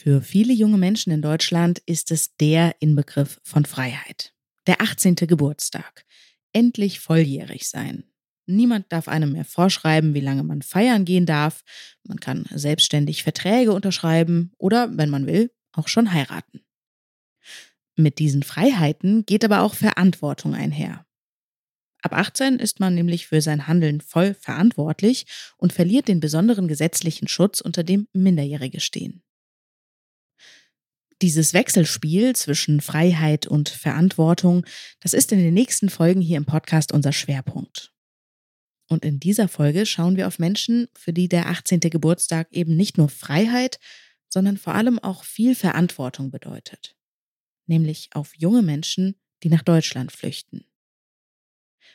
Für viele junge Menschen in Deutschland ist es der Inbegriff von Freiheit. Der 18. Geburtstag. Endlich volljährig sein. Niemand darf einem mehr vorschreiben, wie lange man feiern gehen darf. Man kann selbstständig Verträge unterschreiben oder, wenn man will, auch schon heiraten. Mit diesen Freiheiten geht aber auch Verantwortung einher. Ab 18 ist man nämlich für sein Handeln voll verantwortlich und verliert den besonderen gesetzlichen Schutz, unter dem Minderjährige stehen. Dieses Wechselspiel zwischen Freiheit und Verantwortung, das ist in den nächsten Folgen hier im Podcast unser Schwerpunkt. Und in dieser Folge schauen wir auf Menschen, für die der 18. Geburtstag eben nicht nur Freiheit, sondern vor allem auch viel Verantwortung bedeutet. Nämlich auf junge Menschen, die nach Deutschland flüchten.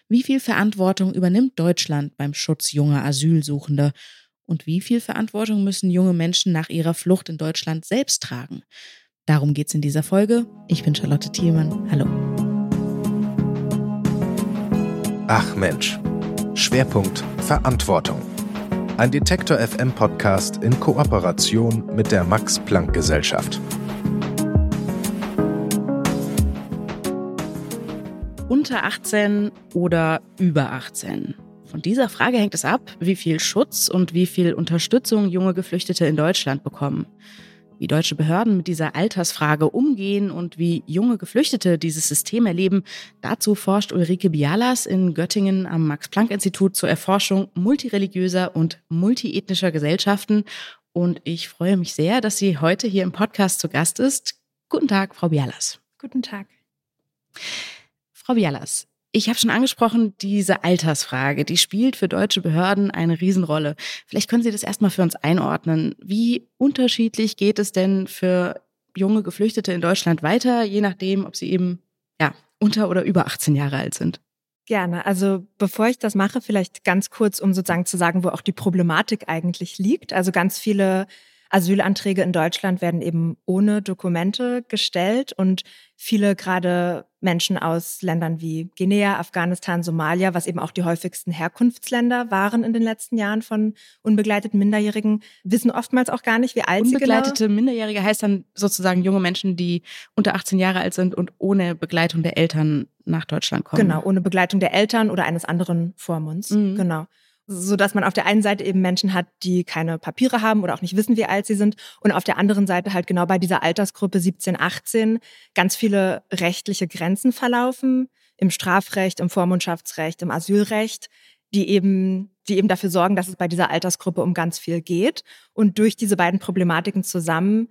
Wie viel Verantwortung übernimmt Deutschland beim Schutz junger Asylsuchender? Und wie viel Verantwortung müssen junge Menschen nach ihrer Flucht in Deutschland selbst tragen? Darum geht es in dieser Folge. Ich bin Charlotte Thielmann. Hallo. Ach Mensch. Schwerpunkt Verantwortung. Ein Detektor FM Podcast in Kooperation mit der Max Planck Gesellschaft. Unter 18 oder über 18? Von dieser Frage hängt es ab, wie viel Schutz und wie viel Unterstützung junge Geflüchtete in Deutschland bekommen wie deutsche Behörden mit dieser Altersfrage umgehen und wie junge Geflüchtete dieses System erleben, dazu forscht Ulrike Bialas in Göttingen am Max-Planck-Institut zur Erforschung multireligiöser und multiethnischer Gesellschaften. Und ich freue mich sehr, dass sie heute hier im Podcast zu Gast ist. Guten Tag, Frau Bialas. Guten Tag. Frau Bialas, ich habe schon angesprochen, diese Altersfrage, die spielt für deutsche Behörden eine Riesenrolle. Vielleicht können Sie das erstmal für uns einordnen. Wie unterschiedlich geht es denn für junge Geflüchtete in Deutschland weiter, je nachdem, ob sie eben ja, unter oder über 18 Jahre alt sind? Gerne. Also bevor ich das mache, vielleicht ganz kurz, um sozusagen zu sagen, wo auch die Problematik eigentlich liegt. Also ganz viele Asylanträge in Deutschland werden eben ohne Dokumente gestellt und viele gerade Menschen aus Ländern wie Guinea, Afghanistan, Somalia, was eben auch die häufigsten Herkunftsländer waren in den letzten Jahren von unbegleiteten Minderjährigen, wissen oftmals auch gar nicht, wie alt sie genau. Unbegleitete Minderjährige heißt dann sozusagen junge Menschen, die unter 18 Jahre alt sind und ohne Begleitung der Eltern nach Deutschland kommen. Genau, ohne Begleitung der Eltern oder eines anderen Vormunds. Mhm. Genau so dass man auf der einen Seite eben Menschen hat, die keine Papiere haben oder auch nicht wissen, wie alt sie sind und auf der anderen Seite halt genau bei dieser Altersgruppe 17, 18 ganz viele rechtliche Grenzen verlaufen im Strafrecht, im Vormundschaftsrecht, im Asylrecht, die eben die eben dafür sorgen, dass es bei dieser Altersgruppe um ganz viel geht. Und durch diese beiden Problematiken zusammen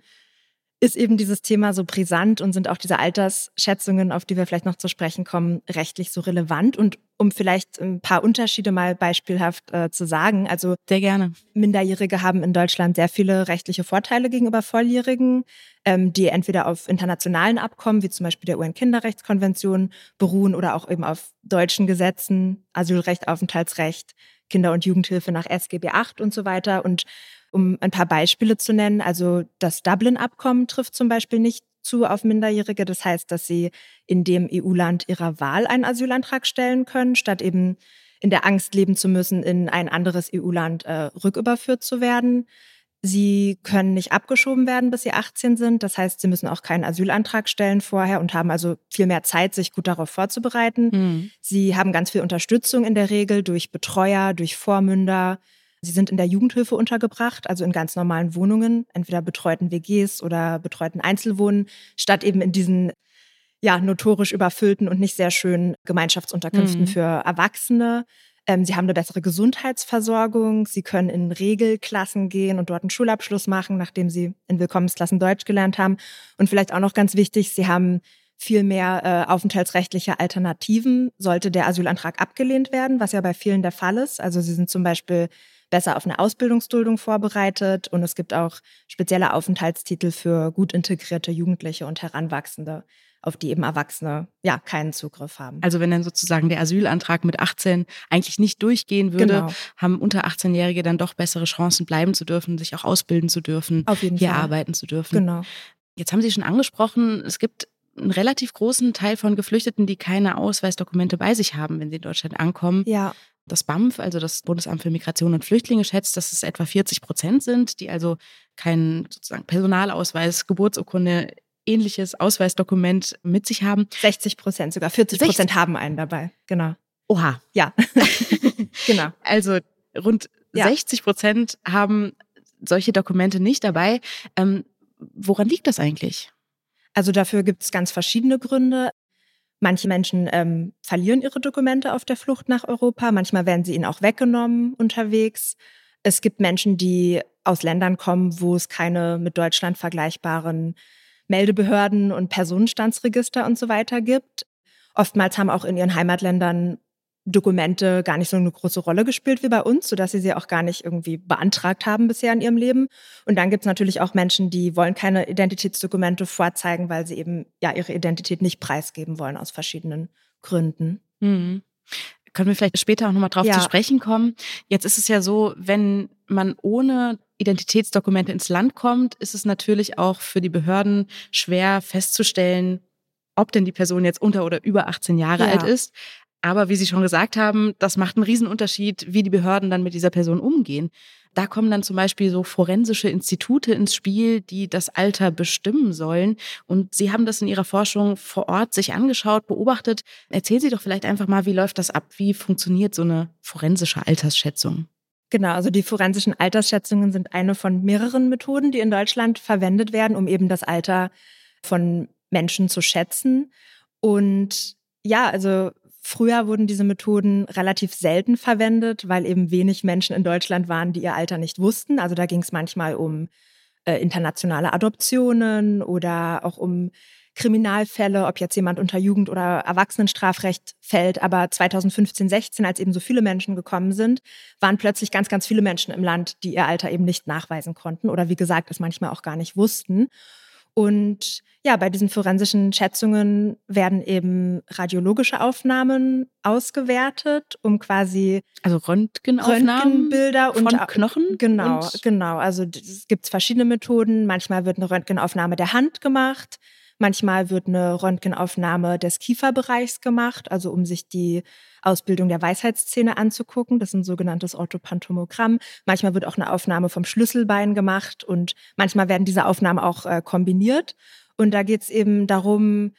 ist eben dieses Thema so brisant und sind auch diese Altersschätzungen, auf die wir vielleicht noch zu sprechen kommen, rechtlich so relevant. Und um vielleicht ein paar Unterschiede mal beispielhaft äh, zu sagen, also sehr gerne. Minderjährige haben in Deutschland sehr viele rechtliche Vorteile gegenüber Volljährigen, ähm, die entweder auf internationalen Abkommen, wie zum Beispiel der UN-Kinderrechtskonvention, beruhen oder auch eben auf deutschen Gesetzen, Asylrecht, Aufenthaltsrecht, Kinder- und Jugendhilfe nach SGB VIII und so weiter. Und um ein paar Beispiele zu nennen, also das Dublin-Abkommen trifft zum Beispiel nicht zu auf Minderjährige. Das heißt, dass sie in dem EU-Land ihrer Wahl einen Asylantrag stellen können, statt eben in der Angst leben zu müssen, in ein anderes EU-Land äh, rücküberführt zu werden. Sie können nicht abgeschoben werden, bis sie 18 sind. Das heißt, sie müssen auch keinen Asylantrag stellen vorher und haben also viel mehr Zeit, sich gut darauf vorzubereiten. Mhm. Sie haben ganz viel Unterstützung in der Regel durch Betreuer, durch Vormünder, Sie sind in der Jugendhilfe untergebracht, also in ganz normalen Wohnungen, entweder betreuten WGs oder betreuten Einzelwohnen, statt eben in diesen ja, notorisch überfüllten und nicht sehr schönen Gemeinschaftsunterkünften mhm. für Erwachsene. Ähm, sie haben eine bessere Gesundheitsversorgung. Sie können in Regelklassen gehen und dort einen Schulabschluss machen, nachdem sie in Willkommensklassen Deutsch gelernt haben. Und vielleicht auch noch ganz wichtig, sie haben viel mehr äh, aufenthaltsrechtliche Alternativen, sollte der Asylantrag abgelehnt werden, was ja bei vielen der Fall ist. Also sie sind zum Beispiel besser auf eine Ausbildungsduldung vorbereitet und es gibt auch spezielle Aufenthaltstitel für gut integrierte Jugendliche und Heranwachsende, auf die eben Erwachsene ja keinen Zugriff haben. Also wenn dann sozusagen der Asylantrag mit 18 eigentlich nicht durchgehen würde, genau. haben unter 18-Jährige dann doch bessere Chancen bleiben zu dürfen, sich auch ausbilden zu dürfen, hier Fall. arbeiten zu dürfen. Genau. Jetzt haben Sie schon angesprochen, es gibt einen relativ großen Teil von Geflüchteten, die keine Ausweisdokumente bei sich haben, wenn sie in Deutschland ankommen. Ja. Das BAMF, also das Bundesamt für Migration und Flüchtlinge, schätzt, dass es etwa 40 Prozent sind, die also keinen sozusagen Personalausweis, Geburtsurkunde, ähnliches Ausweisdokument mit sich haben. 60 Prozent, sogar 40 Prozent haben einen dabei. Genau. Oha. Ja. genau. Also rund ja. 60 Prozent haben solche Dokumente nicht dabei. Ähm, woran liegt das eigentlich? Also dafür gibt es ganz verschiedene Gründe. Manche Menschen ähm, verlieren ihre Dokumente auf der Flucht nach Europa, manchmal werden sie ihnen auch weggenommen unterwegs. Es gibt Menschen, die aus Ländern kommen, wo es keine mit Deutschland vergleichbaren Meldebehörden und Personenstandsregister und so weiter gibt. Oftmals haben auch in ihren Heimatländern Dokumente gar nicht so eine große Rolle gespielt wie bei uns, sodass sie sie auch gar nicht irgendwie beantragt haben bisher in ihrem Leben. Und dann gibt es natürlich auch Menschen, die wollen keine Identitätsdokumente vorzeigen, weil sie eben ja ihre Identität nicht preisgeben wollen aus verschiedenen Gründen. Mhm. Können wir vielleicht später auch nochmal drauf ja. zu sprechen kommen. Jetzt ist es ja so, wenn man ohne Identitätsdokumente ins Land kommt, ist es natürlich auch für die Behörden schwer festzustellen, ob denn die Person jetzt unter oder über 18 Jahre ja. alt ist. Aber wie Sie schon gesagt haben, das macht einen Riesenunterschied, wie die Behörden dann mit dieser Person umgehen. Da kommen dann zum Beispiel so forensische Institute ins Spiel, die das Alter bestimmen sollen. Und Sie haben das in Ihrer Forschung vor Ort sich angeschaut, beobachtet. Erzählen Sie doch vielleicht einfach mal, wie läuft das ab? Wie funktioniert so eine forensische Altersschätzung? Genau, also die forensischen Altersschätzungen sind eine von mehreren Methoden, die in Deutschland verwendet werden, um eben das Alter von Menschen zu schätzen. Und ja, also Früher wurden diese Methoden relativ selten verwendet, weil eben wenig Menschen in Deutschland waren, die ihr Alter nicht wussten. Also da ging es manchmal um äh, internationale Adoptionen oder auch um Kriminalfälle, ob jetzt jemand unter Jugend- oder Erwachsenenstrafrecht fällt. Aber 2015, 16, als eben so viele Menschen gekommen sind, waren plötzlich ganz, ganz viele Menschen im Land, die ihr Alter eben nicht nachweisen konnten oder wie gesagt, es manchmal auch gar nicht wussten. Und ja, bei diesen forensischen Schätzungen werden eben radiologische Aufnahmen ausgewertet, um quasi also Röntgenaufnahmen Röntgenbilder von und Knochen. Genau, genau. Also es gibt verschiedene Methoden. Manchmal wird eine Röntgenaufnahme der Hand gemacht. Manchmal wird eine Röntgenaufnahme des Kieferbereichs gemacht, also um sich die Ausbildung der Weisheitszähne anzugucken. Das ist ein sogenanntes Orthopantomogramm. Manchmal wird auch eine Aufnahme vom Schlüsselbein gemacht und manchmal werden diese Aufnahmen auch äh, kombiniert. Und da geht es eben darum,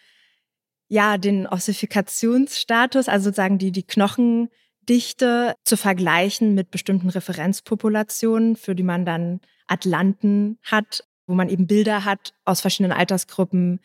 ja, den Ossifikationsstatus, also sozusagen die, die Knochendichte zu vergleichen mit bestimmten Referenzpopulationen, für die man dann Atlanten hat, wo man eben Bilder hat aus verschiedenen Altersgruppen.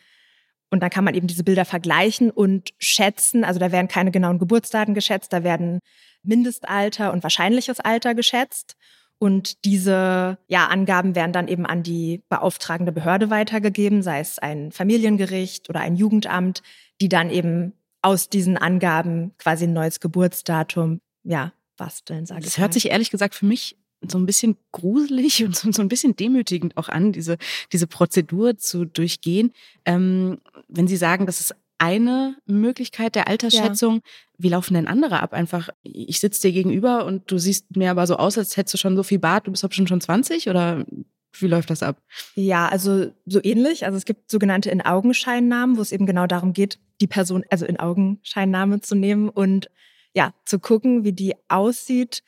Und dann kann man eben diese Bilder vergleichen und schätzen. Also da werden keine genauen Geburtsdaten geschätzt, da werden Mindestalter und wahrscheinliches Alter geschätzt. Und diese ja, Angaben werden dann eben an die beauftragende Behörde weitergegeben, sei es ein Familiengericht oder ein Jugendamt, die dann eben aus diesen Angaben quasi ein neues Geburtsdatum ja, basteln, sage ich. Das hört sich ehrlich gesagt für mich so ein bisschen gruselig und so, so ein bisschen demütigend auch an, diese, diese Prozedur zu durchgehen. Ähm, wenn Sie sagen, das ist eine Möglichkeit der Altersschätzung. Ja. Wie laufen denn andere ab? Einfach, ich sitze dir gegenüber und du siehst mir aber so aus, als hättest du schon so viel Bart, du bist aber schon schon 20 oder wie läuft das ab? Ja, also so ähnlich. Also es gibt sogenannte In-Augenscheinnamen, wo es eben genau darum geht, die Person, also in Augenscheinnahme zu nehmen und ja, zu gucken, wie die aussieht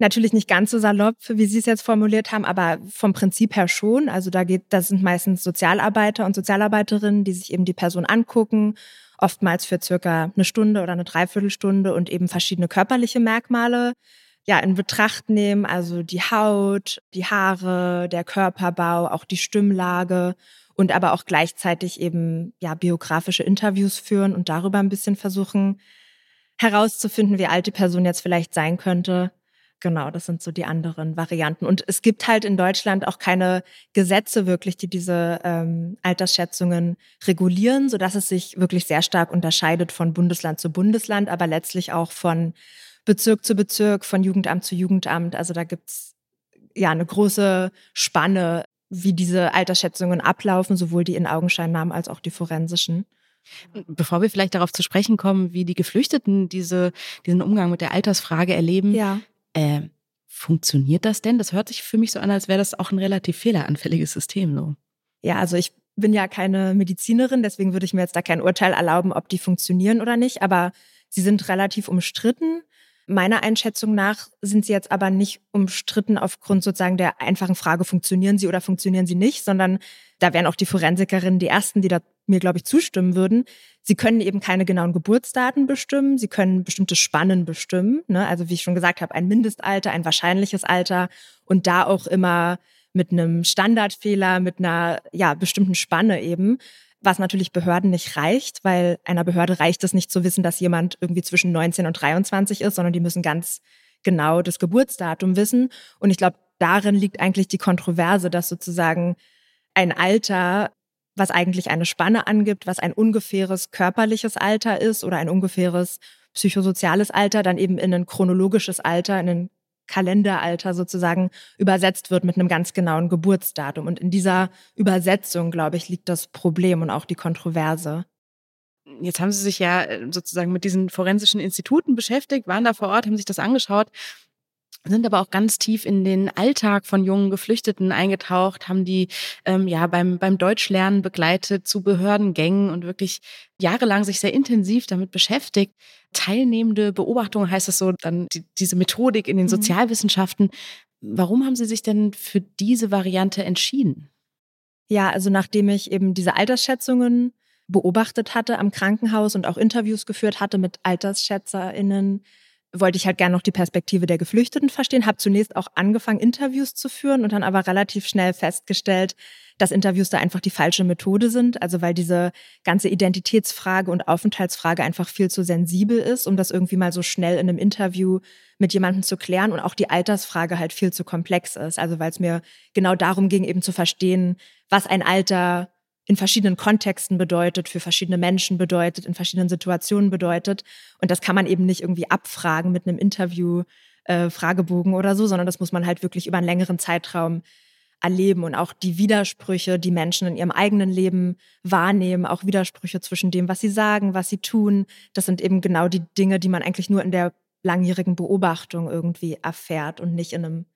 Natürlich nicht ganz so salopp, wie Sie es jetzt formuliert haben, aber vom Prinzip her schon. Also da geht, das sind meistens Sozialarbeiter und Sozialarbeiterinnen, die sich eben die Person angucken, oftmals für circa eine Stunde oder eine Dreiviertelstunde und eben verschiedene körperliche Merkmale ja in Betracht nehmen, also die Haut, die Haare, der Körperbau, auch die Stimmlage und aber auch gleichzeitig eben ja biografische Interviews führen und darüber ein bisschen versuchen herauszufinden, wie alt die Person jetzt vielleicht sein könnte Genau, das sind so die anderen Varianten. Und es gibt halt in Deutschland auch keine Gesetze wirklich, die diese ähm, Altersschätzungen regulieren, sodass es sich wirklich sehr stark unterscheidet von Bundesland zu Bundesland, aber letztlich auch von Bezirk zu Bezirk, von Jugendamt zu Jugendamt. Also da gibt's ja eine große Spanne, wie diese Altersschätzungen ablaufen, sowohl die in Augenscheinnahmen als auch die forensischen. Bevor wir vielleicht darauf zu sprechen kommen, wie die Geflüchteten diese, diesen Umgang mit der Altersfrage erleben, ja. Äh, funktioniert das denn? Das hört sich für mich so an, als wäre das auch ein relativ fehleranfälliges System. So. Ja, also ich bin ja keine Medizinerin, deswegen würde ich mir jetzt da kein Urteil erlauben, ob die funktionieren oder nicht. Aber sie sind relativ umstritten. Meiner Einschätzung nach sind sie jetzt aber nicht umstritten aufgrund sozusagen der einfachen Frage, funktionieren sie oder funktionieren sie nicht, sondern da wären auch die Forensikerinnen die ersten, die da mir, glaube ich, zustimmen würden. Sie können eben keine genauen Geburtsdaten bestimmen, sie können bestimmte Spannen bestimmen. Ne? Also wie ich schon gesagt habe, ein Mindestalter, ein wahrscheinliches Alter und da auch immer mit einem Standardfehler, mit einer ja, bestimmten Spanne eben was natürlich Behörden nicht reicht, weil einer Behörde reicht es nicht zu wissen, dass jemand irgendwie zwischen 19 und 23 ist, sondern die müssen ganz genau das Geburtsdatum wissen. Und ich glaube, darin liegt eigentlich die Kontroverse, dass sozusagen ein Alter, was eigentlich eine Spanne angibt, was ein ungefähres körperliches Alter ist oder ein ungefähres psychosoziales Alter, dann eben in ein chronologisches Alter, in ein Kalenderalter sozusagen übersetzt wird mit einem ganz genauen Geburtsdatum. Und in dieser Übersetzung, glaube ich, liegt das Problem und auch die Kontroverse. Jetzt haben Sie sich ja äh, sozusagen mit diesen forensischen Instituten beschäftigt, waren da vor Ort, haben sich das angeschaut sind aber auch ganz tief in den Alltag von jungen Geflüchteten eingetaucht, haben die ähm, ja beim, beim Deutschlernen begleitet zu Behördengängen und wirklich jahrelang sich sehr intensiv damit beschäftigt. Teilnehmende Beobachtung heißt es so, dann die, diese Methodik in den mhm. Sozialwissenschaften. Warum haben Sie sich denn für diese Variante entschieden? Ja, also nachdem ich eben diese Altersschätzungen beobachtet hatte am Krankenhaus und auch Interviews geführt hatte mit AltersschätzerInnen, wollte ich halt gerne noch die Perspektive der Geflüchteten verstehen, habe zunächst auch angefangen, Interviews zu führen und dann aber relativ schnell festgestellt, dass Interviews da einfach die falsche Methode sind. Also weil diese ganze Identitätsfrage und Aufenthaltsfrage einfach viel zu sensibel ist, um das irgendwie mal so schnell in einem Interview mit jemandem zu klären und auch die Altersfrage halt viel zu komplex ist. Also weil es mir genau darum ging, eben zu verstehen, was ein Alter in verschiedenen Kontexten bedeutet, für verschiedene Menschen bedeutet, in verschiedenen Situationen bedeutet. Und das kann man eben nicht irgendwie abfragen mit einem Interview, äh, Fragebogen oder so, sondern das muss man halt wirklich über einen längeren Zeitraum erleben und auch die Widersprüche, die Menschen in ihrem eigenen Leben wahrnehmen, auch Widersprüche zwischen dem, was sie sagen, was sie tun. Das sind eben genau die Dinge, die man eigentlich nur in der langjährigen Beobachtung irgendwie erfährt und nicht in einem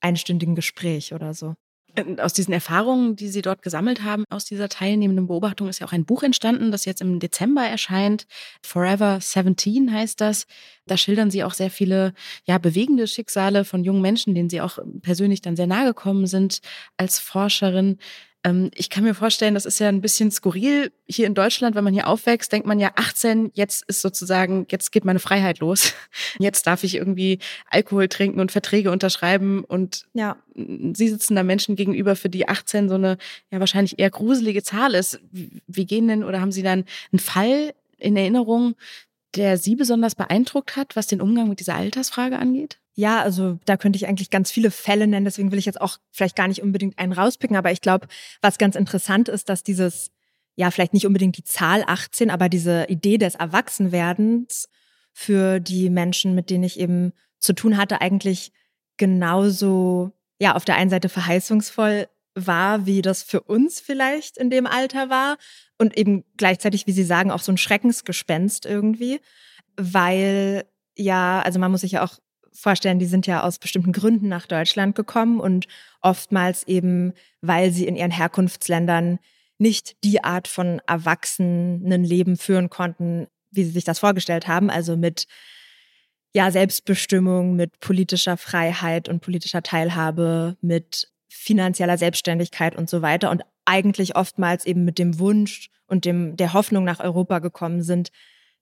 einstündigen Gespräch oder so. Äh, aus diesen Erfahrungen, die Sie dort gesammelt haben, aus dieser teilnehmenden Beobachtung ist ja auch ein Buch entstanden, das jetzt im Dezember erscheint. Forever 17 heißt das. Da schildern Sie auch sehr viele ja, bewegende Schicksale von jungen Menschen, denen Sie auch persönlich dann sehr nahe gekommen sind als Forscherin. Ähm, ich kann mir vorstellen, das ist ja ein bisschen skurril. Hier in Deutschland, wenn man hier aufwächst, denkt man ja 18, jetzt ist sozusagen, jetzt geht meine Freiheit los. Jetzt darf ich irgendwie Alkohol trinken und Verträge unterschreiben. Und ja. Sie sitzen da Menschen gegenüber, für die 18 so eine ja wahrscheinlich eher gruselige Zahl ist. Wie gehen denn oder haben Sie dann einen Fall in Erinnerung, der Sie besonders beeindruckt hat, was den Umgang mit dieser Altersfrage angeht? Ja, also da könnte ich eigentlich ganz viele Fälle nennen, deswegen will ich jetzt auch vielleicht gar nicht unbedingt einen rauspicken, aber ich glaube, was ganz interessant ist, dass dieses, ja, vielleicht nicht unbedingt die Zahl 18, aber diese Idee des Erwachsenwerdens für die Menschen, mit denen ich eben zu tun hatte, eigentlich genauso, ja, auf der einen Seite verheißungsvoll war, wie das für uns vielleicht in dem Alter war und eben gleichzeitig, wie Sie sagen, auch so ein Schreckensgespenst irgendwie, weil ja, also man muss sich ja auch vorstellen, die sind ja aus bestimmten Gründen nach Deutschland gekommen und oftmals eben, weil sie in ihren Herkunftsländern nicht die Art von Erwachsenenleben führen konnten, wie sie sich das vorgestellt haben, also mit ja, Selbstbestimmung, mit politischer Freiheit und politischer Teilhabe, mit finanzieller Selbstständigkeit und so weiter und eigentlich oftmals eben mit dem Wunsch und dem, der Hoffnung nach Europa gekommen sind,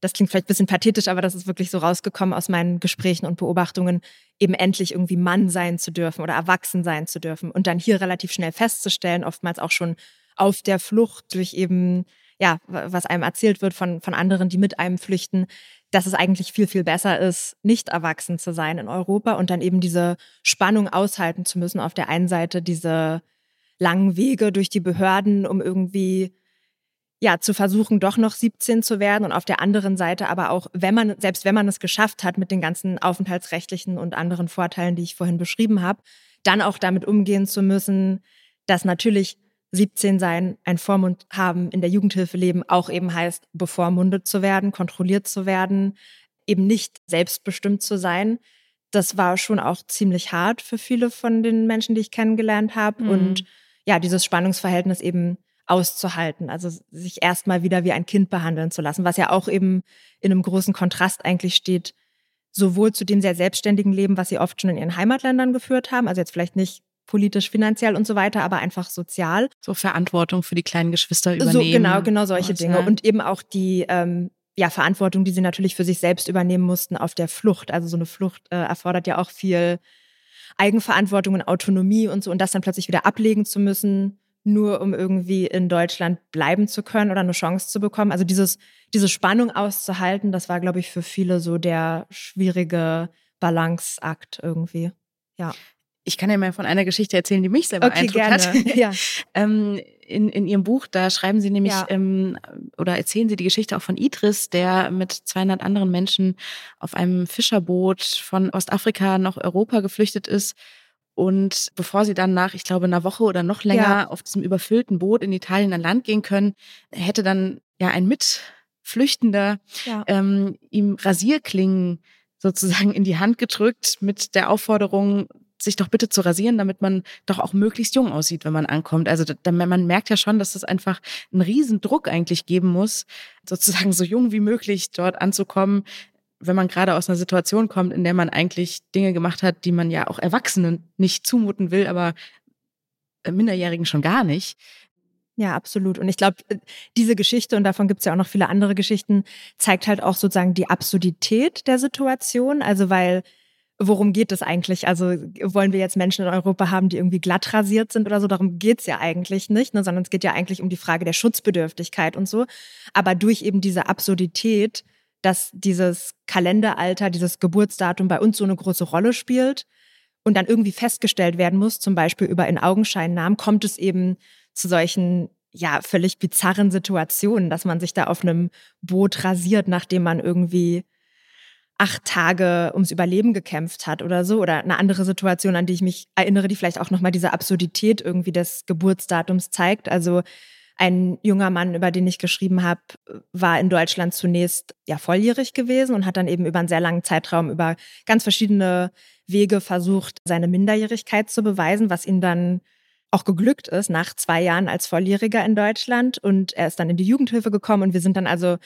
das klingt vielleicht ein bisschen pathetisch, aber das ist wirklich so rausgekommen aus meinen Gesprächen und Beobachtungen, eben endlich irgendwie Mann sein zu dürfen oder erwachsen sein zu dürfen und dann hier relativ schnell festzustellen, oftmals auch schon auf der Flucht durch eben, ja, was einem erzählt wird von, von anderen, die mit einem flüchten, dass es eigentlich viel, viel besser ist, nicht erwachsen zu sein in Europa und dann eben diese Spannung aushalten zu müssen. Auf der einen Seite diese langen Wege durch die Behörden, um irgendwie ja, zu versuchen, doch noch 17 zu werden und auf der anderen Seite aber auch, wenn man, selbst wenn man es geschafft hat mit den ganzen aufenthaltsrechtlichen und anderen Vorteilen, die ich vorhin beschrieben habe, dann auch damit umgehen zu müssen, dass natürlich 17 sein, ein Vormund haben, in der Jugendhilfe leben, auch eben heißt, bevormundet zu werden, kontrolliert zu werden, eben nicht selbstbestimmt zu sein. Das war schon auch ziemlich hart für viele von den Menschen, die ich kennengelernt habe. Mhm. Und ja, dieses Spannungsverhältnis eben auszuhalten, also sich erstmal wieder wie ein Kind behandeln zu lassen, was ja auch eben in einem großen Kontrast eigentlich steht sowohl zu dem sehr selbstständigen Leben, was sie oft schon in ihren Heimatländern geführt haben, also jetzt vielleicht nicht politisch, finanziell und so weiter, aber einfach sozial. So Verantwortung für die kleinen Geschwister übernehmen. So genau, genau solche Dinge. Und eben auch die ähm, ja, Verantwortung, die sie natürlich für sich selbst übernehmen mussten auf der Flucht. Also so eine Flucht äh, erfordert ja auch viel Eigenverantwortung und Autonomie und so. Und das dann plötzlich wieder ablegen zu müssen, nur um irgendwie in Deutschland bleiben zu können oder eine Chance zu bekommen. Also dieses, diese Spannung auszuhalten, das war, glaube ich, für viele so der schwierige Balanceakt irgendwie. Ja. Ich kann ja mal von einer Geschichte erzählen, die mich selber okay, gerne. hat. Ja. ähm, in, in Ihrem Buch, da schreiben Sie nämlich ja. ähm, oder erzählen Sie die Geschichte auch von Idris, der mit 200 anderen Menschen auf einem Fischerboot von Ostafrika nach Europa geflüchtet ist und bevor sie dann nach, ich glaube, einer Woche oder noch länger ja. auf diesem überfüllten Boot in Italien an Land gehen können, hätte dann ja ein Mitflüchtender ja. ähm, ihm Rasierklingen sozusagen in die Hand gedrückt mit der Aufforderung, sich doch bitte zu rasieren, damit man doch auch möglichst jung aussieht, wenn man ankommt. Also da, man merkt ja schon, dass es einfach einen riesen Druck eigentlich geben muss, sozusagen so jung wie möglich dort anzukommen, wenn man gerade aus einer Situation kommt, in der man eigentlich Dinge gemacht hat, die man ja auch Erwachsenen nicht zumuten will, aber äh, Minderjährigen schon gar nicht. Ja, absolut. Und ich glaube, äh, diese Geschichte, und davon gibt es ja auch noch viele andere Geschichten, zeigt halt auch sozusagen die Absurdität der Situation. Also weil, worum geht es eigentlich? Also wollen wir jetzt Menschen in Europa haben, die irgendwie glatt rasiert sind oder so? Darum geht's ja eigentlich nicht, ne? sondern es geht ja eigentlich um die Frage der Schutzbedürftigkeit und so. Aber durch eben diese Absurdität dass dieses Kalenderalter, dieses Geburtsdatum bei uns so eine große Rolle spielt und dann irgendwie festgestellt werden muss, zum Beispiel über in Augenscheinnahmen, kommt es eben zu solchen ja völlig bizarren Situationen, dass man sich da auf einem Boot rasiert, nachdem man irgendwie acht Tage ums Überleben gekämpft hat oder so oder eine andere Situation, an die ich mich erinnere, die vielleicht auch noch mal diese Absurdität irgendwie des Geburtsdatums zeigt. Also ein junger Mann, über den ich geschrieben habe, war in Deutschland zunächst ja volljährig gewesen und hat dann eben über einen sehr langen Zeitraum über ganz verschiedene Wege versucht, seine Minderjährigkeit zu beweisen, was ihm dann auch geglückt ist nach zwei Jahren als Volljähriger in Deutschland. Und er ist dann in die Jugendhilfe gekommen und wir sind dann also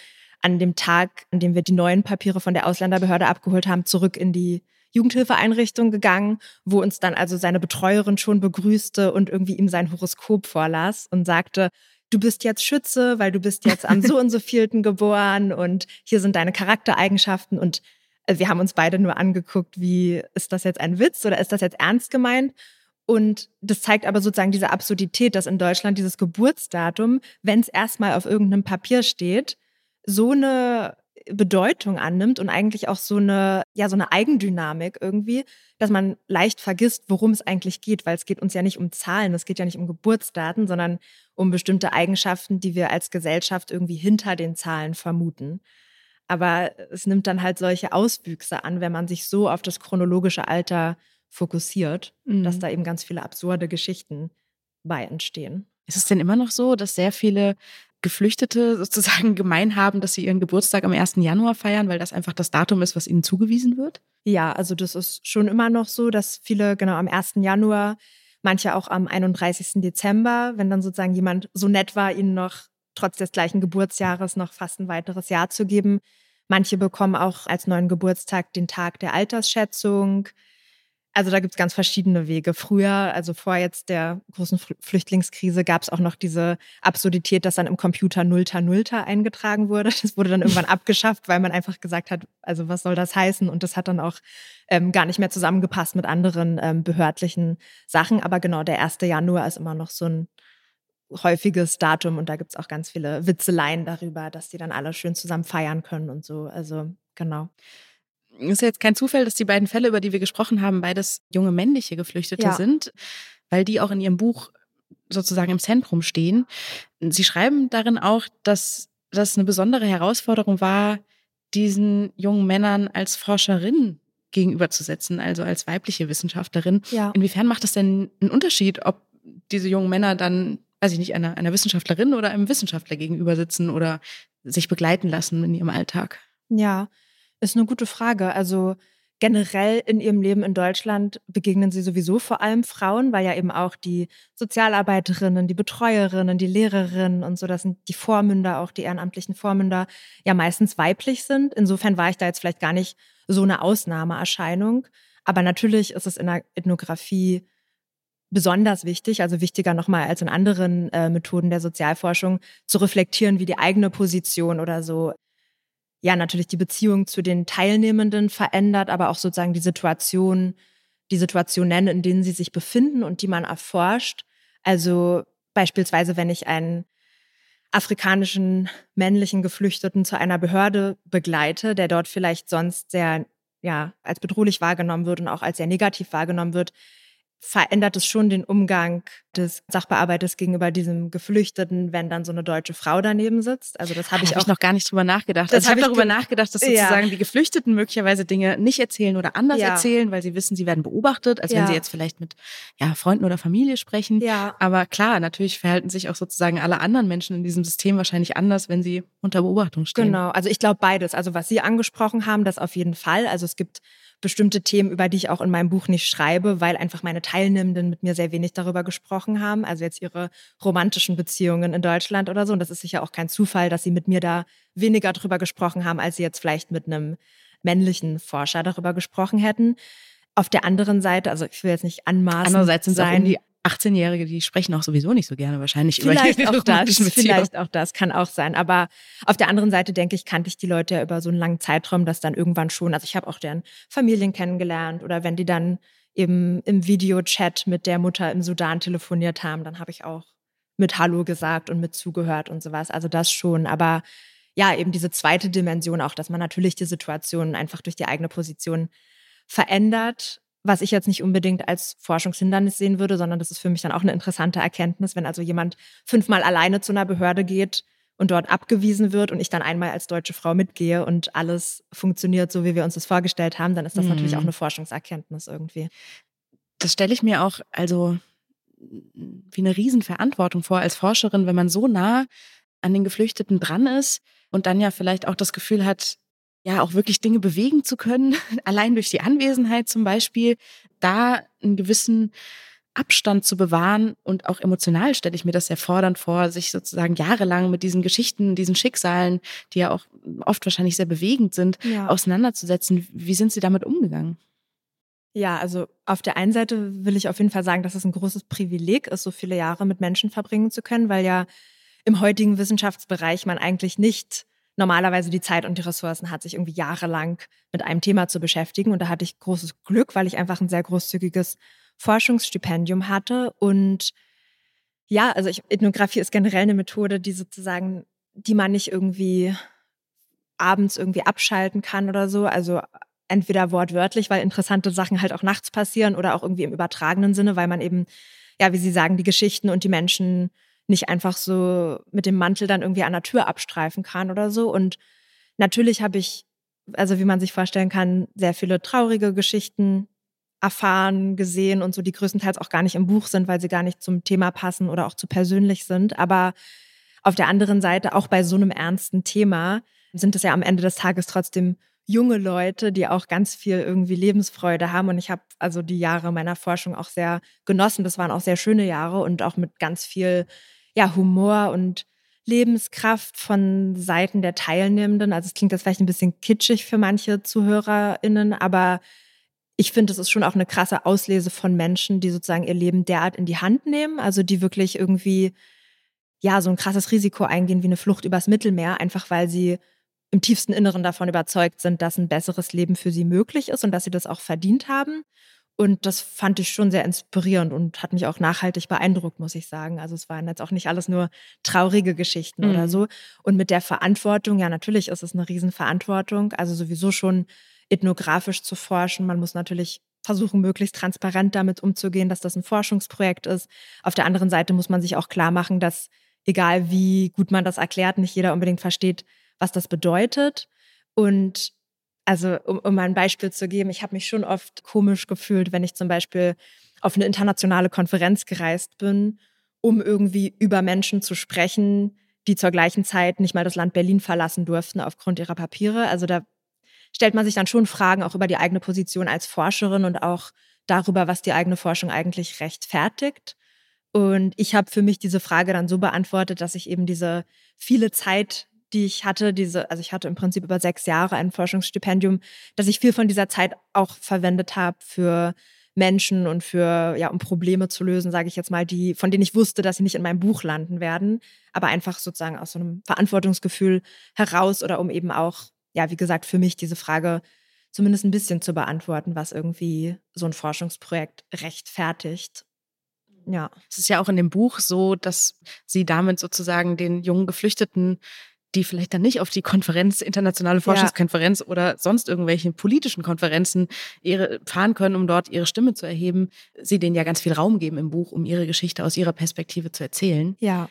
an dem Tag, an dem wir die neuen Papiere von der Ausländerbehörde abgeholt haben, zurück in die Jugendhilfeeinrichtung gegangen, wo uns dann also seine Betreuerin schon begrüßte und irgendwie ihm sein Horoskop vorlas und sagte, du bist jetzt Schütze, weil du bist jetzt am so und so vielten geboren und hier sind deine Charaktereigenschaften und äh, wir haben uns beide nur angeguckt, wie ist das jetzt ein Witz oder ist das jetzt ernst gemeint? Und das zeigt aber sozusagen diese Absurdität, dass in Deutschland dieses Geburtsdatum, wenn es erstmal auf irgendeinem Papier steht, so eine Bedeutung annimmt und eigentlich auch so eine, ja, so eine Eigendynamik irgendwie, dass man leicht vergisst, worum es eigentlich geht, weil es geht uns ja nicht um Zahlen, es geht ja nicht um Geburtsdaten, sondern um bestimmte Eigenschaften, die wir als Gesellschaft irgendwie hinter den Zahlen vermuten. Aber es nimmt dann halt solche Auswüchse an, wenn man sich so auf das chronologische Alter fokussiert, mhm. dass da eben ganz viele absurde Geschichten bei entstehen. Ist es denn immer noch so, dass sehr viele Geflüchtete sozusagen gemein haben, dass sie ihren Geburtstag am 1. Januar feiern, weil das einfach das Datum ist, was ihnen zugewiesen wird? Ja, also das ist schon immer noch so, dass viele genau am 1. Januar, manche auch am 31. Dezember, wenn dann sozusagen jemand so nett war, ihnen noch trotz des gleichen Geburtsjahres noch fast ein weiteres Jahr zu geben. Manche bekommen auch als neuen Geburtstag den Tag der Altersschätzung. Also da gibt's ganz verschiedene Wege. Früher, also vor jetzt der großen Flüchtlingskrise, gab's auch noch diese Absurdität, dass dann im Computer Nullter Nullter eingetragen wurde. Das wurde dann irgendwann abgeschafft, weil man einfach gesagt hat, also was soll das heißen? Und das hat dann auch ähm, gar nicht mehr zusammengepasst mit anderen ähm, behördlichen Sachen. Aber genau, der 1. Januar ist immer noch so ein häufiges Datum und da gibt's auch ganz viele Witzeleien darüber, dass die dann alle schön zusammen feiern können und so. Also genau ist jetzt kein Zufall, dass die beiden Fälle, über die wir gesprochen haben, beides junge männliche Geflüchtete ja. sind, weil die auch in ihrem Buch sozusagen im Zentrum stehen. Sie schreiben darin auch, dass das eine besondere Herausforderung war, diesen jungen Männern als Forscherin gegenüberzusetzen, also als weibliche Wissenschaftlerin. Ja. Inwiefern macht es denn einen Unterschied, ob diese jungen Männer dann, weiß ich nicht, einer, einer Wissenschaftlerin oder einem Wissenschaftler gegenüber sitzen oder sich begleiten lassen in ihrem Alltag? Ja, ist eine gute Frage. Also generell in ihrem Leben in Deutschland begegnen sie sowieso vor allem Frauen, weil ja eben auch die Sozialarbeiterinnen, die Betreuerinnen, die Lehrerinnen und so, das sind die Vormünder, auch die ehrenamtlichen Vormünder, ja meistens weiblich sind. Insofern war ich da jetzt vielleicht gar nicht so eine Ausnahmeerscheinung. Aber natürlich ist es in der Ethnographie besonders wichtig, also wichtiger nochmal als in anderen äh, Methoden der Sozialforschung, zu reflektieren, wie die eigene Position oder so ja natürlich die Beziehung zu den Teilnehmenden verändert, aber auch sozusagen die Situation, die Situationen, in denen sie sich befinden und die man erforscht. Also beispielsweise, wenn ich einen afrikanischen männlichen Geflüchteten zu einer Behörde begleite, der dort vielleicht sonst sehr ja als bedrohlich wahrgenommen wird und auch als sehr negativ wahrgenommen wird, verändert es schon den Umgang des Sachbearbeiters gegenüber diesem Geflüchteten, wenn dann so eine deutsche Frau daneben sitzt. Also das habe ah, ich hab auch ich noch gar nicht drüber nachgedacht. Also ich habe darüber nachgedacht, dass sozusagen ja. die Geflüchteten möglicherweise Dinge nicht erzählen oder anders ja. erzählen, weil sie wissen, sie werden beobachtet, als ja. wenn sie jetzt vielleicht mit ja, Freunden oder Familie sprechen. Ja. Aber klar, natürlich verhalten sich auch sozusagen alle anderen Menschen in diesem System wahrscheinlich anders, wenn sie unter Beobachtung stehen. Genau, also ich glaube beides. Also was Sie angesprochen haben, das auf jeden Fall. Also es gibt bestimmte Themen, über die ich auch in meinem Buch nicht schreibe, weil einfach meine Teilnehmenden mit mir sehr wenig darüber gesprochen haben. Also jetzt ihre romantischen Beziehungen in Deutschland oder so. Und das ist sicher auch kein Zufall, dass sie mit mir da weniger darüber gesprochen haben, als sie jetzt vielleicht mit einem männlichen Forscher darüber gesprochen hätten. Auf der anderen Seite, also ich will jetzt nicht anmaßen. Andererseits sind sein, die 18-Jährige, die sprechen auch sowieso nicht so gerne wahrscheinlich vielleicht über auch das, Vielleicht auch das kann auch sein. Aber auf der anderen Seite denke ich, kannte ich die Leute ja über so einen langen Zeitraum, dass dann irgendwann schon, also ich habe auch deren Familien kennengelernt oder wenn die dann eben im Videochat mit der Mutter im Sudan telefoniert haben, dann habe ich auch mit Hallo gesagt und mit zugehört und sowas. Also das schon. Aber ja, eben diese zweite Dimension auch, dass man natürlich die Situation einfach durch die eigene Position verändert was ich jetzt nicht unbedingt als Forschungshindernis sehen würde, sondern das ist für mich dann auch eine interessante Erkenntnis, wenn also jemand fünfmal alleine zu einer Behörde geht und dort abgewiesen wird und ich dann einmal als deutsche Frau mitgehe und alles funktioniert so, wie wir uns das vorgestellt haben, dann ist das mhm. natürlich auch mhm. eine Forschungserkenntnis irgendwie. Das stelle ich mir auch also wie eine Riesenverantwortung vor als Forscherin, wenn man so nah an den Geflüchteten dran ist und dann ja vielleicht auch das Gefühl hat, ja auch wirklich Dinge bewegen zu können, allein durch die Anwesenheit zum Beispiel, da einen gewissen Abstand zu bewahren und auch emotional stelle ich mir das sehr fordernd vor, sich sozusagen jahrelang mit diesen Geschichten, diesen Schicksalen, die ja auch oft wahrscheinlich sehr bewegend sind, ja. auseinanderzusetzen. Wie sind Sie damit umgegangen? Ja, also auf der einen Seite will ich auf jeden Fall sagen, dass es ein großes Privileg ist, so viele Jahre mit Menschen verbringen zu können, weil ja im heutigen Wissenschaftsbereich man eigentlich nicht normalerweise die Zeit und die Ressourcen hat, sich irgendwie jahrelang mit einem Thema zu beschäftigen. Und da hatte ich großes Glück, weil ich einfach ein sehr großzügiges Forschungsstipendium hatte. Und ja, also ich, Ethnographie ist generell eine Methode, die sozusagen, die man nicht irgendwie abends irgendwie abschalten kann oder so. Also entweder wortwörtlich, weil interessante Sachen halt auch nachts passieren oder auch irgendwie im übertragenen Sinne, weil man eben, ja, wie Sie sagen, die Geschichten und die Menschen nicht einfach so mit dem Mantel dann irgendwie an der Tür abstreifen kann oder so. Und natürlich habe ich, also wie man sich vorstellen kann, sehr viele traurige Geschichten erfahren, gesehen und so, die größtenteils auch gar nicht im Buch sind, weil sie gar nicht zum Thema passen oder auch zu persönlich sind. Aber auf der anderen Seite, auch bei so einem ernsten Thema, sind es ja am Ende des Tages trotzdem junge Leute, die auch ganz viel irgendwie Lebensfreude haben. Und ich habe also die Jahre meiner Forschung auch sehr genossen. Das waren auch sehr schöne Jahre und auch mit ganz viel ja, Humor und Lebenskraft von Seiten der Teilnehmenden. Also es klingt jetzt vielleicht ein bisschen kitschig für manche ZuhörerInnen, aber ich finde, es ist schon auch eine krasse Auslese von Menschen, die sozusagen ihr Leben derart in die Hand nehmen, also die wirklich irgendwie ja so ein krasses Risiko eingehen wie eine Flucht übers Mittelmeer, einfach weil sie im tiefsten Inneren davon überzeugt sind, dass ein besseres Leben für sie möglich ist und dass sie das auch verdient haben. Und das fand ich schon sehr inspirierend und hat mich auch nachhaltig beeindruckt, muss ich sagen. Also es waren jetzt auch nicht alles nur traurige Geschichten mhm. oder so. Und mit der Verantwortung, ja, natürlich ist es eine Riesenverantwortung. Also sowieso schon ethnografisch zu forschen. Man muss natürlich versuchen, möglichst transparent damit umzugehen, dass das ein Forschungsprojekt ist. Auf der anderen Seite muss man sich auch klar machen, dass egal wie gut man das erklärt, nicht jeder unbedingt versteht, was das bedeutet. Und also um, um mal ein Beispiel zu geben, ich habe mich schon oft komisch gefühlt, wenn ich zum Beispiel auf eine internationale Konferenz gereist bin, um irgendwie über Menschen zu sprechen, die zur gleichen Zeit nicht mal das Land Berlin verlassen durften aufgrund ihrer Papiere. Also da stellt man sich dann schon Fragen auch über die eigene Position als Forscherin und auch darüber, was die eigene Forschung eigentlich rechtfertigt. Und ich habe für mich diese Frage dann so beantwortet, dass ich eben diese viele Zeit, die ich hatte, diese, also ich hatte im Prinzip über sechs Jahre ein Forschungsstipendium, dass ich viel von dieser Zeit auch verwendet habe für Menschen und für, ja, um Probleme zu lösen, sage ich jetzt mal, die, von denen ich wusste, dass sie nicht in meinem Buch landen werden, aber einfach sozusagen aus so einem Verantwortungsgefühl heraus oder um eben auch, ja, wie gesagt, für mich diese Frage zumindest ein bisschen zu beantworten, was irgendwie so ein Forschungsprojekt rechtfertigt. Ja. Es ist ja auch in dem Buch so, dass sie damit sozusagen den jungen Geflüchteten die vielleicht dann nicht auf die Konferenz, internationale Forschungskonferenz ja. oder sonst irgendwelchen politischen Konferenzen ihre, fahren können, um dort ihre Stimme zu erheben, sie denen ja ganz viel Raum geben im Buch, um ihre Geschichte aus ihrer Perspektive zu erzählen. Ja.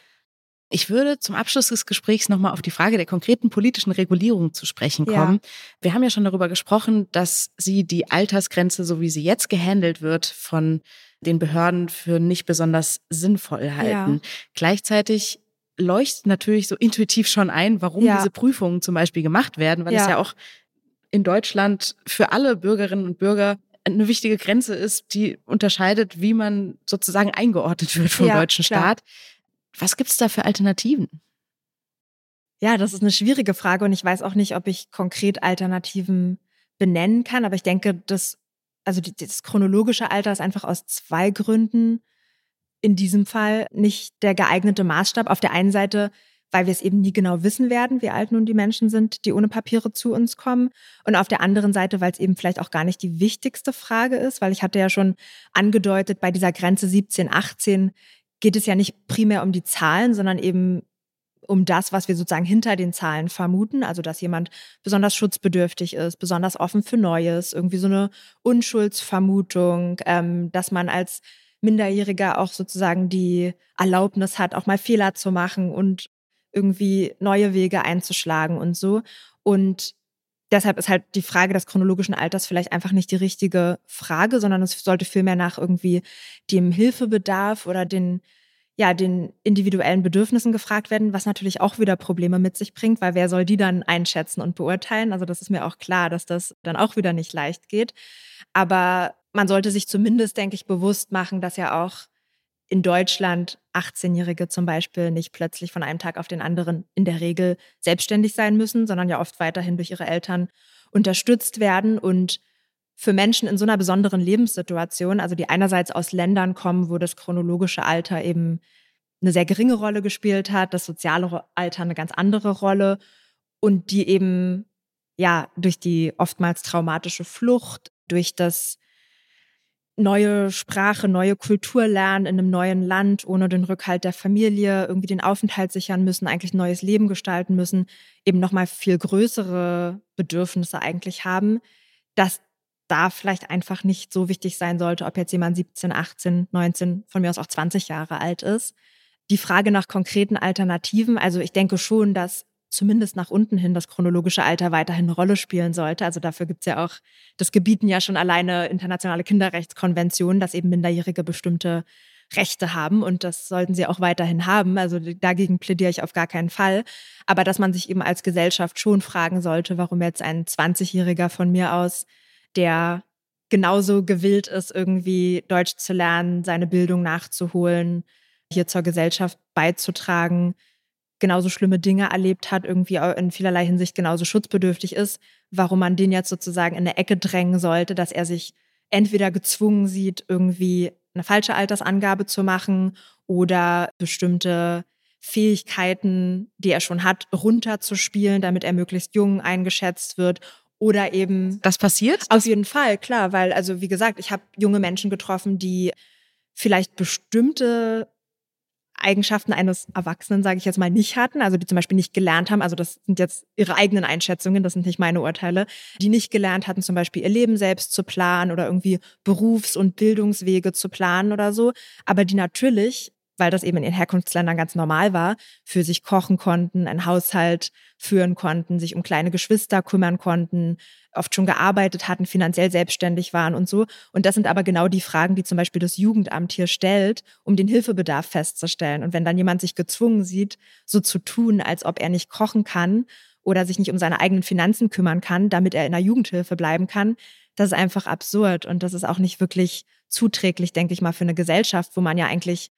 Ich würde zum Abschluss des Gesprächs nochmal auf die Frage der konkreten politischen Regulierung zu sprechen kommen. Ja. Wir haben ja schon darüber gesprochen, dass Sie die Altersgrenze, so wie sie jetzt gehandelt wird, von den Behörden für nicht besonders sinnvoll halten. Ja. Gleichzeitig leuchtet natürlich so intuitiv schon ein, warum ja. diese Prüfungen zum Beispiel gemacht werden, weil ja. es ja auch in Deutschland für alle Bürgerinnen und Bürger eine wichtige Grenze ist, die unterscheidet, wie man sozusagen eingeordnet wird vom ja, deutschen Staat. Klar. Was gibt's da für Alternativen? Ja, das ist eine schwierige Frage und ich weiß auch nicht, ob ich konkret Alternativen benennen kann, aber ich denke, dass also das chronologische Alter ist einfach aus zwei Gründen in diesem Fall nicht der geeignete Maßstab. Auf der einen Seite, weil wir es eben nie genau wissen werden, wie alt nun die Menschen sind, die ohne Papiere zu uns kommen. Und auf der anderen Seite, weil es eben vielleicht auch gar nicht die wichtigste Frage ist, weil ich hatte ja schon angedeutet, bei dieser Grenze 17, 18 geht es ja nicht primär um die Zahlen, sondern eben um das, was wir sozusagen hinter den Zahlen vermuten, also dass jemand besonders schutzbedürftig ist, besonders offen für Neues, irgendwie so eine Unschuldsvermutung, ähm, dass man als Minderjähriger auch sozusagen die Erlaubnis hat, auch mal Fehler zu machen und irgendwie neue Wege einzuschlagen und so. Und deshalb ist halt die Frage des chronologischen Alters vielleicht einfach nicht die richtige Frage, sondern es sollte vielmehr nach irgendwie dem Hilfebedarf oder den ja, den individuellen Bedürfnissen gefragt werden, was natürlich auch wieder Probleme mit sich bringt, weil wer soll die dann einschätzen und beurteilen? Also das ist mir auch klar, dass das dann auch wieder nicht leicht geht. Aber man sollte sich zumindest, denke ich, bewusst machen, dass ja auch in Deutschland 18-Jährige zum Beispiel nicht plötzlich von einem Tag auf den anderen in der Regel selbstständig sein müssen, sondern ja oft weiterhin durch ihre Eltern unterstützt werden. Und für Menschen in so einer besonderen Lebenssituation, also die einerseits aus Ländern kommen, wo das chronologische Alter eben eine sehr geringe Rolle gespielt hat, das soziale Alter eine ganz andere Rolle und die eben ja durch die oftmals traumatische Flucht, durch das neue Sprache, neue Kultur lernen in einem neuen Land, ohne den Rückhalt der Familie, irgendwie den Aufenthalt sichern müssen, eigentlich ein neues Leben gestalten müssen, eben nochmal viel größere Bedürfnisse eigentlich haben, dass da vielleicht einfach nicht so wichtig sein sollte, ob jetzt jemand 17, 18, 19, von mir aus auch 20 Jahre alt ist. Die Frage nach konkreten Alternativen, also ich denke schon, dass zumindest nach unten hin das chronologische Alter weiterhin eine Rolle spielen sollte. Also dafür gibt es ja auch, das gebieten ja schon alleine internationale Kinderrechtskonventionen, dass eben Minderjährige bestimmte Rechte haben und das sollten sie auch weiterhin haben. Also dagegen plädiere ich auf gar keinen Fall. Aber dass man sich eben als Gesellschaft schon fragen sollte, warum jetzt ein 20-Jähriger von mir aus, der genauso gewillt ist, irgendwie Deutsch zu lernen, seine Bildung nachzuholen, hier zur Gesellschaft beizutragen, genauso schlimme Dinge erlebt hat, irgendwie in vielerlei Hinsicht genauso schutzbedürftig ist, warum man den jetzt sozusagen in eine Ecke drängen sollte, dass er sich entweder gezwungen sieht, irgendwie eine falsche Altersangabe zu machen oder bestimmte Fähigkeiten, die er schon hat, runterzuspielen, damit er möglichst jung eingeschätzt wird oder eben. Das passiert? Auf jeden Fall, klar, weil, also wie gesagt, ich habe junge Menschen getroffen, die vielleicht bestimmte Eigenschaften eines Erwachsenen, sage ich jetzt mal, nicht hatten, also die zum Beispiel nicht gelernt haben, also das sind jetzt ihre eigenen Einschätzungen, das sind nicht meine Urteile, die nicht gelernt hatten, zum Beispiel ihr Leben selbst zu planen oder irgendwie Berufs- und Bildungswege zu planen oder so, aber die natürlich weil das eben in ihren Herkunftsländern ganz normal war, für sich kochen konnten, einen Haushalt führen konnten, sich um kleine Geschwister kümmern konnten, oft schon gearbeitet hatten, finanziell selbstständig waren und so. Und das sind aber genau die Fragen, die zum Beispiel das Jugendamt hier stellt, um den Hilfebedarf festzustellen. Und wenn dann jemand sich gezwungen sieht, so zu tun, als ob er nicht kochen kann oder sich nicht um seine eigenen Finanzen kümmern kann, damit er in der Jugendhilfe bleiben kann, das ist einfach absurd und das ist auch nicht wirklich zuträglich, denke ich mal, für eine Gesellschaft, wo man ja eigentlich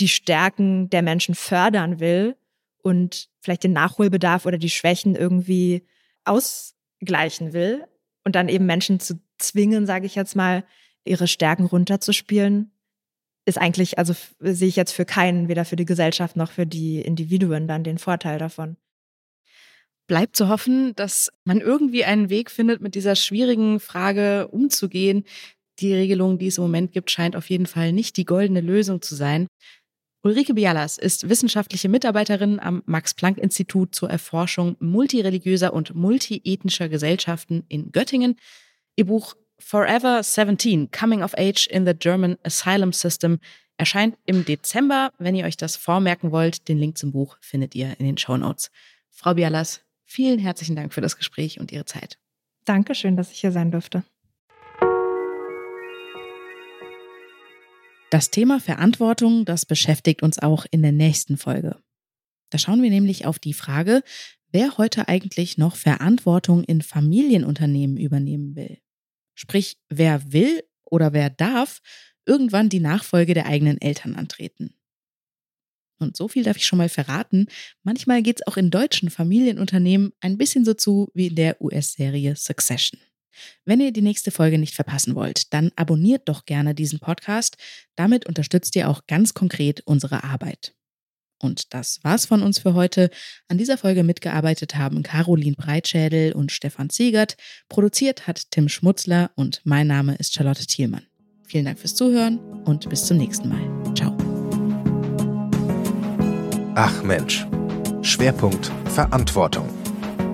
die Stärken der Menschen fördern will und vielleicht den Nachholbedarf oder die Schwächen irgendwie ausgleichen will und dann eben Menschen zu zwingen, sage ich jetzt mal, ihre Stärken runterzuspielen, ist eigentlich, also sehe ich jetzt für keinen, weder für die Gesellschaft noch für die Individuen dann den Vorteil davon. Bleibt zu hoffen, dass man irgendwie einen Weg findet, mit dieser schwierigen Frage umzugehen. Die Regelung, die es im Moment gibt, scheint auf jeden Fall nicht die goldene Lösung zu sein. Ulrike Bialas ist wissenschaftliche Mitarbeiterin am Max-Planck-Institut zur Erforschung multireligiöser und multiethnischer Gesellschaften in Göttingen. Ihr Buch Forever 17, Coming of Age in the German Asylum System erscheint im Dezember. Wenn ihr euch das vormerken wollt, den Link zum Buch findet ihr in den Show Notes. Frau Bialas, vielen herzlichen Dank für das Gespräch und Ihre Zeit. Dankeschön, dass ich hier sein durfte. Das Thema Verantwortung, das beschäftigt uns auch in der nächsten Folge. Da schauen wir nämlich auf die Frage, wer heute eigentlich noch Verantwortung in Familienunternehmen übernehmen will. Sprich, wer will oder wer darf irgendwann die Nachfolge der eigenen Eltern antreten. Und so viel darf ich schon mal verraten. Manchmal geht es auch in deutschen Familienunternehmen ein bisschen so zu wie in der US-Serie Succession. Wenn ihr die nächste Folge nicht verpassen wollt, dann abonniert doch gerne diesen Podcast. Damit unterstützt ihr auch ganz konkret unsere Arbeit. Und das war's von uns für heute. An dieser Folge mitgearbeitet haben Caroline Breitschädel und Stefan Ziegert. Produziert hat Tim Schmutzler und mein Name ist Charlotte Thielmann. Vielen Dank fürs Zuhören und bis zum nächsten Mal. Ciao. Ach Mensch. Schwerpunkt Verantwortung.